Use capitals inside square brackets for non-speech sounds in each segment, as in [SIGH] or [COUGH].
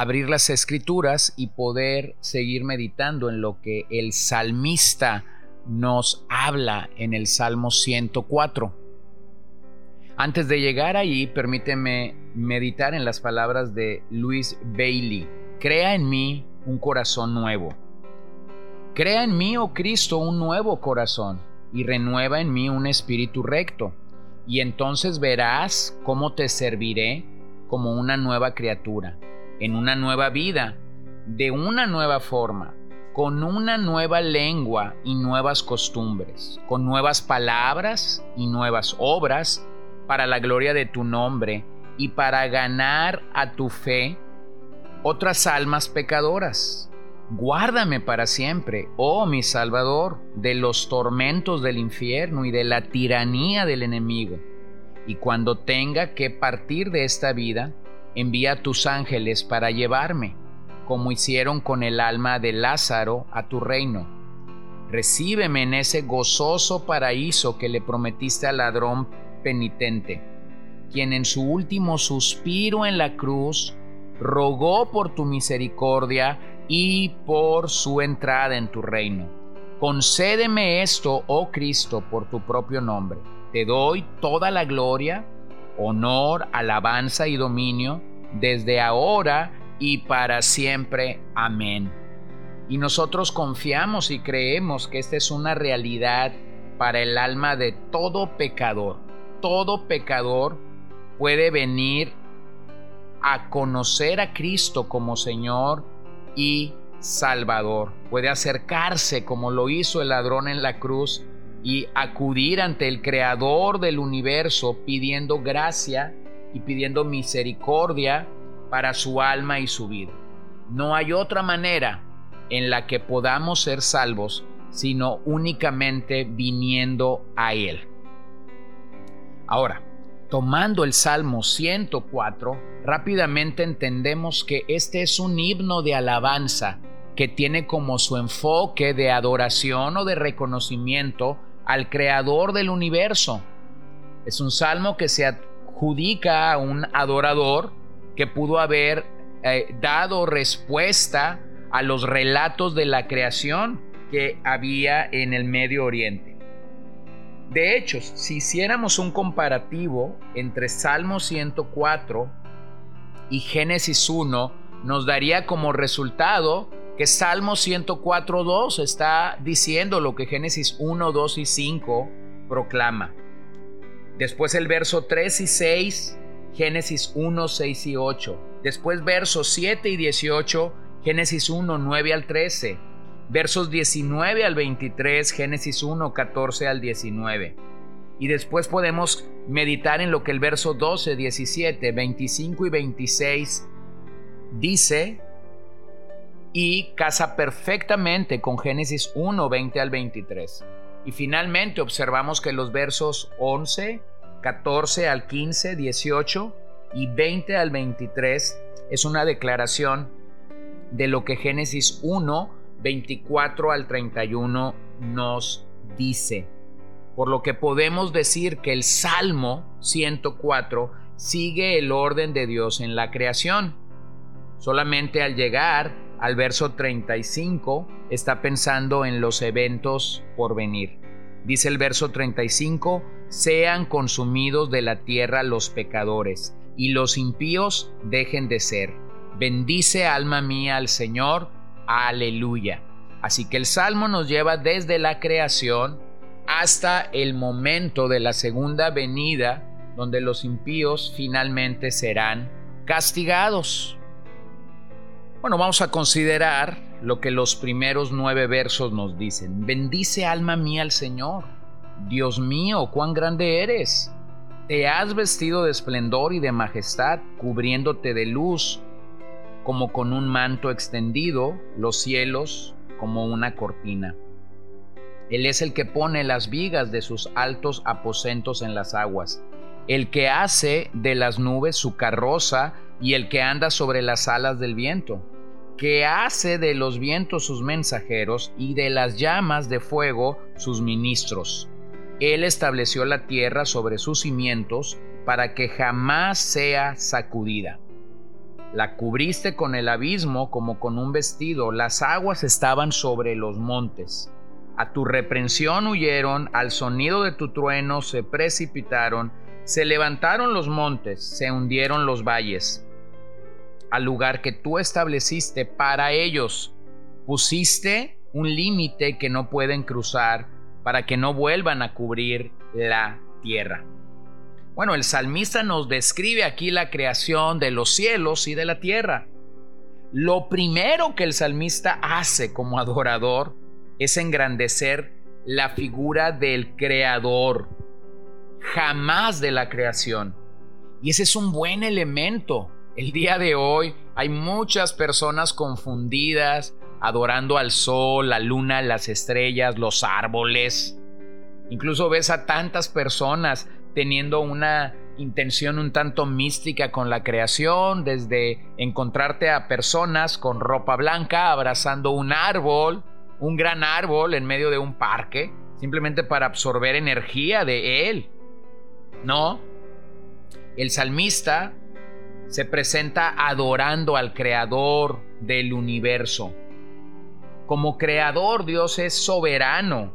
abrir las escrituras y poder seguir meditando en lo que el salmista nos habla en el Salmo 104. Antes de llegar allí, permíteme meditar en las palabras de Luis Bailey. Crea en mí un corazón nuevo. Crea en mí, oh Cristo, un nuevo corazón y renueva en mí un espíritu recto y entonces verás cómo te serviré como una nueva criatura, en una nueva vida, de una nueva forma, con una nueva lengua y nuevas costumbres, con nuevas palabras y nuevas obras, para la gloria de tu nombre y para ganar a tu fe otras almas pecadoras Guárdame para siempre, oh mi Salvador, de los tormentos del infierno y de la tiranía del enemigo. Y cuando tenga que partir de esta vida, envía tus ángeles para llevarme, como hicieron con el alma de Lázaro, a tu reino. Recíbeme en ese gozoso paraíso que le prometiste al ladrón penitente, quien en su último suspiro en la cruz rogó por tu misericordia y por su entrada en tu reino. Concédeme esto, oh Cristo, por tu propio nombre. Te doy toda la gloria, honor, alabanza y dominio desde ahora y para siempre. Amén. Y nosotros confiamos y creemos que esta es una realidad para el alma de todo pecador. Todo pecador puede venir a conocer a Cristo como Señor y Salvador. Puede acercarse como lo hizo el ladrón en la cruz y acudir ante el Creador del universo pidiendo gracia y pidiendo misericordia para su alma y su vida. No hay otra manera en la que podamos ser salvos sino únicamente viniendo a Él. Ahora, tomando el Salmo 104, rápidamente entendemos que este es un himno de alabanza que tiene como su enfoque de adoración o de reconocimiento al creador del universo. Es un salmo que se adjudica a un adorador que pudo haber eh, dado respuesta a los relatos de la creación que había en el Medio Oriente. De hecho, si hiciéramos un comparativo entre Salmo 104 y Génesis 1, nos daría como resultado que Salmo 104.2 está diciendo lo que Génesis 1, 2 y 5 proclama. Después el verso 3 y 6, Génesis 1, 6 y 8. Después versos 7 y 18, Génesis 1, 9 al 13 versos 19 al 23, Génesis 1, 14 al 19. Y después podemos meditar en lo que el verso 12, 17, 25 y 26 dice y casa perfectamente con Génesis 1, 20 al 23. Y finalmente observamos que los versos 11, 14 al 15, 18 y 20 al 23 es una declaración de lo que Génesis 1 24 al 31 nos dice. Por lo que podemos decir que el Salmo 104 sigue el orden de Dios en la creación. Solamente al llegar al verso 35 está pensando en los eventos por venir. Dice el verso 35, sean consumidos de la tierra los pecadores, y los impíos dejen de ser. Bendice alma mía al Señor, Aleluya. Así que el Salmo nos lleva desde la creación hasta el momento de la segunda venida, donde los impíos finalmente serán castigados. Bueno, vamos a considerar lo que los primeros nueve versos nos dicen. Bendice alma mía al Señor. Dios mío, cuán grande eres. Te has vestido de esplendor y de majestad, cubriéndote de luz como con un manto extendido, los cielos como una cortina. Él es el que pone las vigas de sus altos aposentos en las aguas, el que hace de las nubes su carroza y el que anda sobre las alas del viento, que hace de los vientos sus mensajeros y de las llamas de fuego sus ministros. Él estableció la tierra sobre sus cimientos para que jamás sea sacudida. La cubriste con el abismo como con un vestido, las aguas estaban sobre los montes. A tu reprensión huyeron, al sonido de tu trueno se precipitaron, se levantaron los montes, se hundieron los valles. Al lugar que tú estableciste para ellos, pusiste un límite que no pueden cruzar para que no vuelvan a cubrir la tierra. Bueno, el salmista nos describe aquí la creación de los cielos y de la tierra. Lo primero que el salmista hace como adorador es engrandecer la figura del creador, jamás de la creación. Y ese es un buen elemento. El día de hoy hay muchas personas confundidas, adorando al sol, la luna, las estrellas, los árboles. Incluso ves a tantas personas teniendo una intención un tanto mística con la creación, desde encontrarte a personas con ropa blanca abrazando un árbol, un gran árbol en medio de un parque, simplemente para absorber energía de él. No, el salmista se presenta adorando al creador del universo. Como creador Dios es soberano.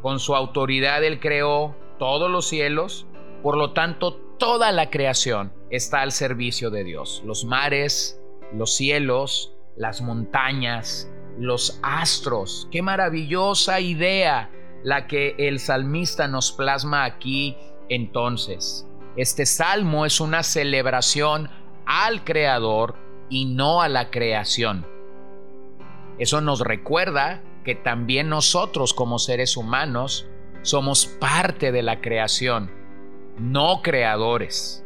Con su autoridad Él creó todos los cielos, por lo tanto toda la creación está al servicio de Dios. Los mares, los cielos, las montañas, los astros. Qué maravillosa idea la que el salmista nos plasma aquí entonces. Este salmo es una celebración al Creador y no a la creación. Eso nos recuerda que también nosotros como seres humanos somos parte de la creación, no creadores.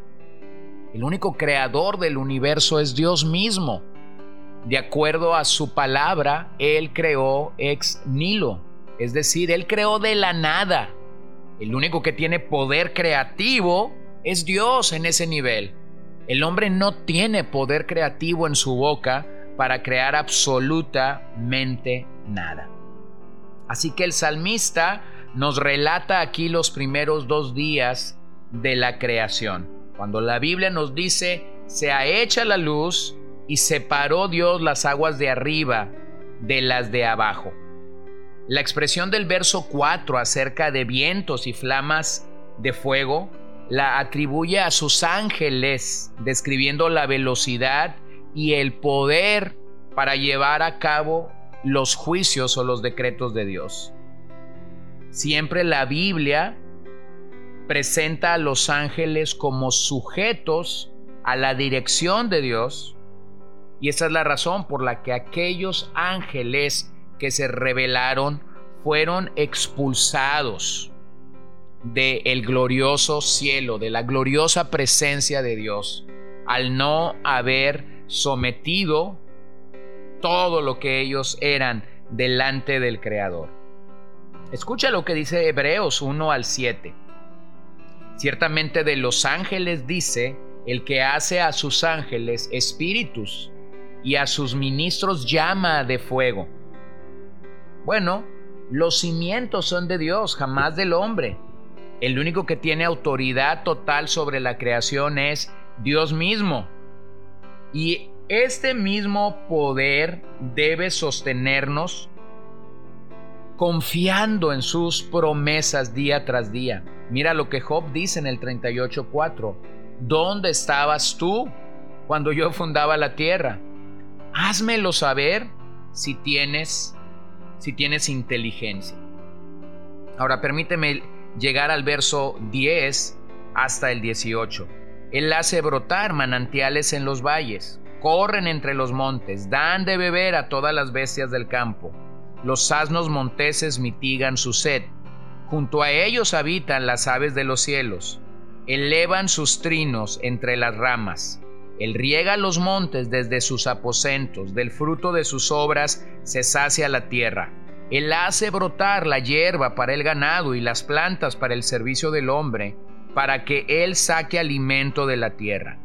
El único creador del universo es Dios mismo. De acuerdo a su palabra, Él creó ex nilo, es decir, Él creó de la nada. El único que tiene poder creativo es Dios en ese nivel. El hombre no tiene poder creativo en su boca para crear absolutamente nada. Así que el salmista nos relata aquí los primeros dos días de la creación. Cuando la Biblia nos dice, se ha hecha la luz y separó Dios las aguas de arriba de las de abajo. La expresión del verso 4 acerca de vientos y flamas de fuego la atribuye a sus ángeles, describiendo la velocidad y el poder para llevar a cabo los juicios o los decretos de Dios. Siempre la Biblia presenta a los ángeles como sujetos a la dirección de Dios. Y esa es la razón por la que aquellos ángeles que se rebelaron fueron expulsados del el glorioso cielo, de la gloriosa presencia de Dios, al no haber sometido todo lo que ellos eran delante del Creador. Escucha lo que dice Hebreos 1 al 7. Ciertamente de los ángeles dice, el que hace a sus ángeles espíritus y a sus ministros llama de fuego. Bueno, los cimientos son de Dios, jamás del hombre. El único que tiene autoridad total sobre la creación es Dios mismo. Y este mismo poder debe sostenernos confiando en sus promesas día tras día. Mira lo que Job dice en el 38.4. ¿Dónde estabas tú cuando yo fundaba la tierra? Házmelo saber si tienes si tienes inteligencia. Ahora permíteme llegar al verso 10 hasta el 18. Él hace brotar manantiales en los valles, corren entre los montes, dan de beber a todas las bestias del campo los asnos monteses mitigan su sed. Junto a ellos habitan las aves de los cielos. Elevan sus trinos entre las ramas. Él riega los montes desde sus aposentos, del fruto de sus obras se sacia la tierra. Él hace brotar la hierba para el ganado y las plantas para el servicio del hombre, para que Él saque alimento de la tierra.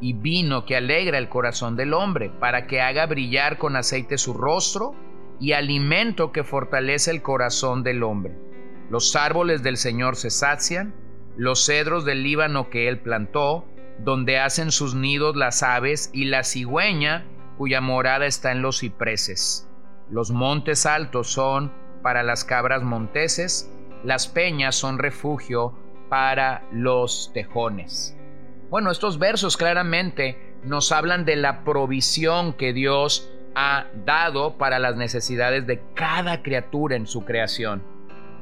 Y vino que alegra el corazón del hombre, para que haga brillar con aceite su rostro, y alimento que fortalece el corazón del hombre. Los árboles del Señor se sacian, los cedros del Líbano que Él plantó, donde hacen sus nidos las aves y la cigüeña cuya morada está en los cipreses. Los montes altos son para las cabras monteses, las peñas son refugio para los tejones. Bueno, estos versos claramente nos hablan de la provisión que Dios ha dado para las necesidades de cada criatura en su creación.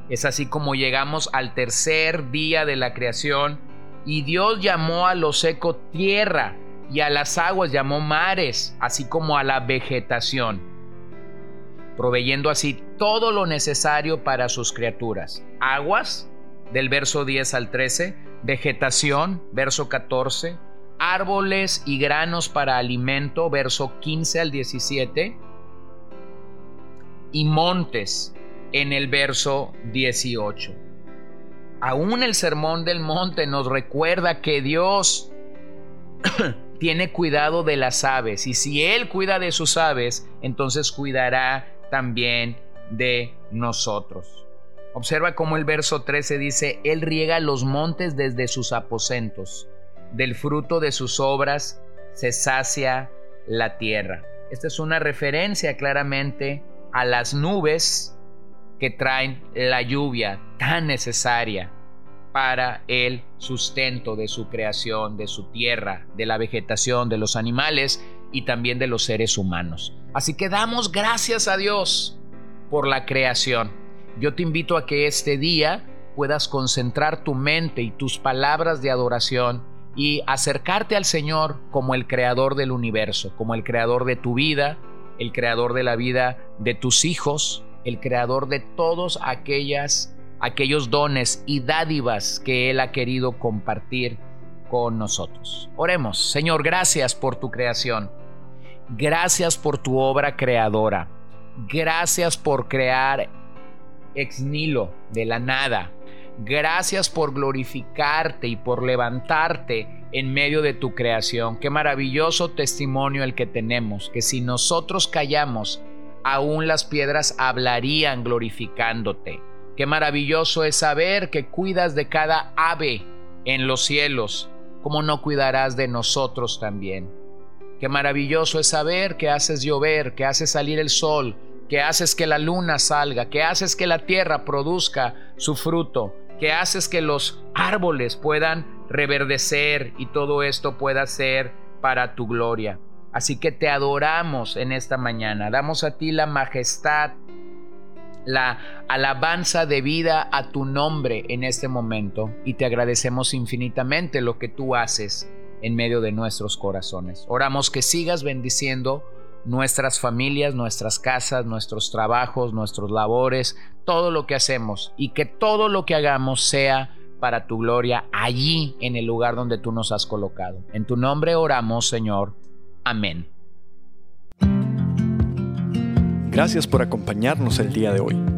Es así como llegamos al tercer día de la creación y Dios llamó a lo seco tierra y a las aguas llamó mares, así como a la vegetación, proveyendo así todo lo necesario para sus criaturas. Aguas, del verso 10 al 13, vegetación, verso 14, árboles y granos para alimento, verso 15 al 17, y montes en el verso 18. Aún el sermón del monte nos recuerda que Dios [COUGHS] tiene cuidado de las aves y si Él cuida de sus aves, entonces cuidará también de nosotros. Observa cómo el verso 13 dice, Él riega los montes desde sus aposentos, del fruto de sus obras se sacia la tierra. Esta es una referencia claramente a las nubes que traen la lluvia tan necesaria para el sustento de su creación, de su tierra, de la vegetación, de los animales y también de los seres humanos. Así que damos gracias a Dios por la creación. Yo te invito a que este día puedas concentrar tu mente y tus palabras de adoración y acercarte al Señor como el creador del universo, como el creador de tu vida, el creador de la vida de tus hijos, el creador de todos aquellas, aquellos dones y dádivas que Él ha querido compartir con nosotros. Oremos, Señor, gracias por tu creación. Gracias por tu obra creadora. Gracias por crear ex nilo, de la nada. Gracias por glorificarte y por levantarte en medio de tu creación. Qué maravilloso testimonio el que tenemos, que si nosotros callamos, aún las piedras hablarían glorificándote. Qué maravilloso es saber que cuidas de cada ave en los cielos, como no cuidarás de nosotros también. Qué maravilloso es saber que haces llover, que haces salir el sol, que haces que la luna salga, que haces que la tierra produzca su fruto, que haces que los árboles puedan reverdecer y todo esto pueda ser para tu gloria. Así que te adoramos en esta mañana, damos a ti la majestad, la alabanza de vida a tu nombre en este momento y te agradecemos infinitamente lo que tú haces en medio de nuestros corazones. Oramos que sigas bendiciendo nuestras familias, nuestras casas, nuestros trabajos, nuestros labores, todo lo que hacemos y que todo lo que hagamos sea para tu gloria allí en el lugar donde tú nos has colocado. En tu nombre oramos, Señor. Amén. Gracias por acompañarnos el día de hoy.